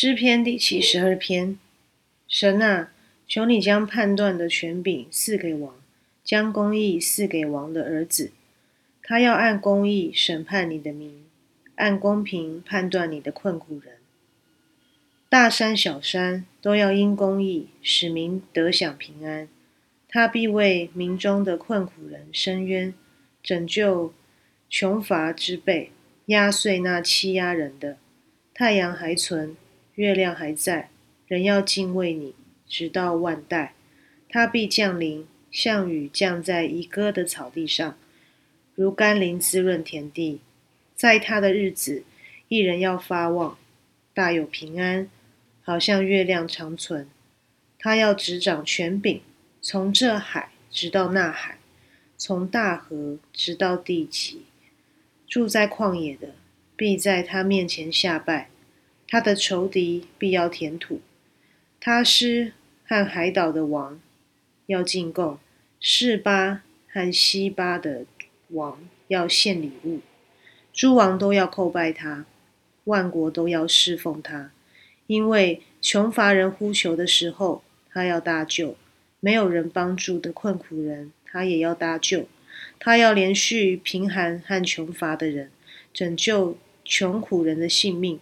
诗篇第七十二篇：神啊，求你将判断的权柄赐给王，将公义赐给王的儿子。他要按公义审判你的民，按公平判断你的困苦人。大山小山都要因公义使民得享平安。他必为民中的困苦人伸冤，拯救穷乏之辈，压碎那欺压人的。太阳还存。月亮还在，人要敬畏你，直到万代。他必降临，像雨降在一歌的草地上，如甘霖滋润田地。在他的日子，一人要发旺，大有平安，好像月亮长存。他要执掌权柄，从这海直到那海，从大河直到地极。住在旷野的，必在他面前下拜。他的仇敌必要填土，他师和海岛的王要进贡，示巴和西巴的王要献礼物，诸王都要叩拜他，万国都要侍奉他，因为穷乏人呼求的时候，他要搭救；没有人帮助的困苦人，他也要搭救。他要连续贫寒和穷乏的人，拯救穷苦人的性命。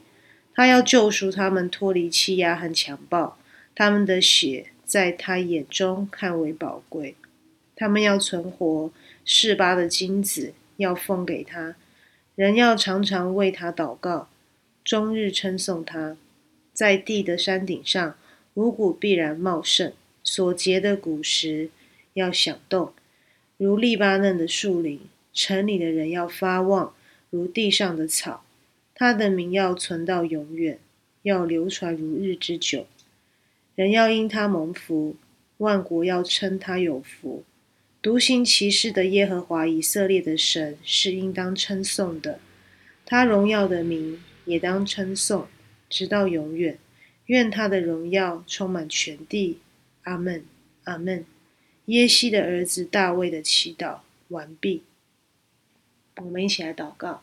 他要救赎他们脱离欺压和强暴，他们的血在他眼中看为宝贵。他们要存活，示巴的金子要奉给他，人要常常为他祷告，终日称颂他。在地的山顶上，五谷必然茂盛，所结的果实要响动，如利巴嫩的树林。城里的人要发旺，如地上的草。他的名要存到永远，要流传如日之久。人要因他蒙福，万国要称他有福。独行其事的耶和华以色列的神是应当称颂的，他荣耀的名也当称颂，直到永远。愿他的荣耀充满全地。阿门，阿门。耶西的儿子大卫的祈祷完毕。我们一起来祷告。